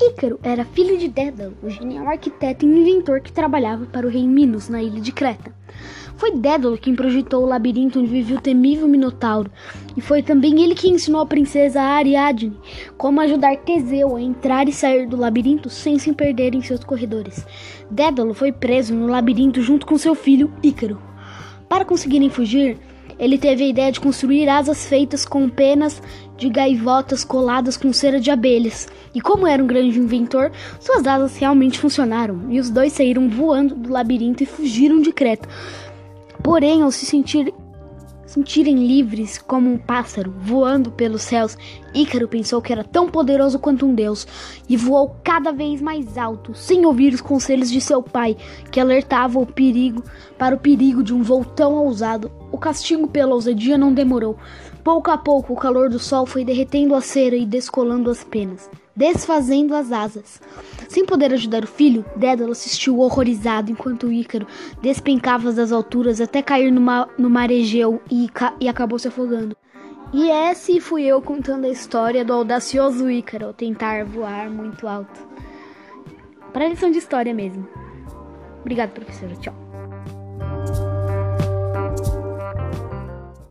Ícaro era filho de Dédalo, o genial arquiteto e inventor que trabalhava para o rei Minos na ilha de Creta. Foi Dédalo quem projetou o labirinto onde vivia o temível Minotauro, e foi também ele que ensinou a princesa Ariadne como ajudar Teseu a entrar e sair do labirinto sem se perder em seus corredores. Dédalo foi preso no labirinto junto com seu filho Ícaro. Para conseguirem fugir, ele teve a ideia de construir asas feitas com penas de gaivotas coladas com cera de abelhas. E como era um grande inventor, suas asas realmente funcionaram, e os dois saíram voando do labirinto e fugiram de Creta. Porém, ao se sentir, sentirem livres como um pássaro voando pelos céus, Ícaro pensou que era tão poderoso quanto um deus e voou cada vez mais alto, sem ouvir os conselhos de seu pai, que alertava o perigo para o perigo de um voo tão ousado. O castigo pela ousadia não demorou. Pouco a pouco, o calor do sol foi derretendo a cera e descolando as penas desfazendo as asas. Sem poder ajudar o filho, Dédalo assistiu horrorizado enquanto Ícaro despencava das alturas até cair no, no mar Egeu e, e acabou se afogando. E esse fui eu contando a história do audacioso Ícaro tentar voar muito alto. Para lição de história mesmo. Obrigado, professora. Tchau.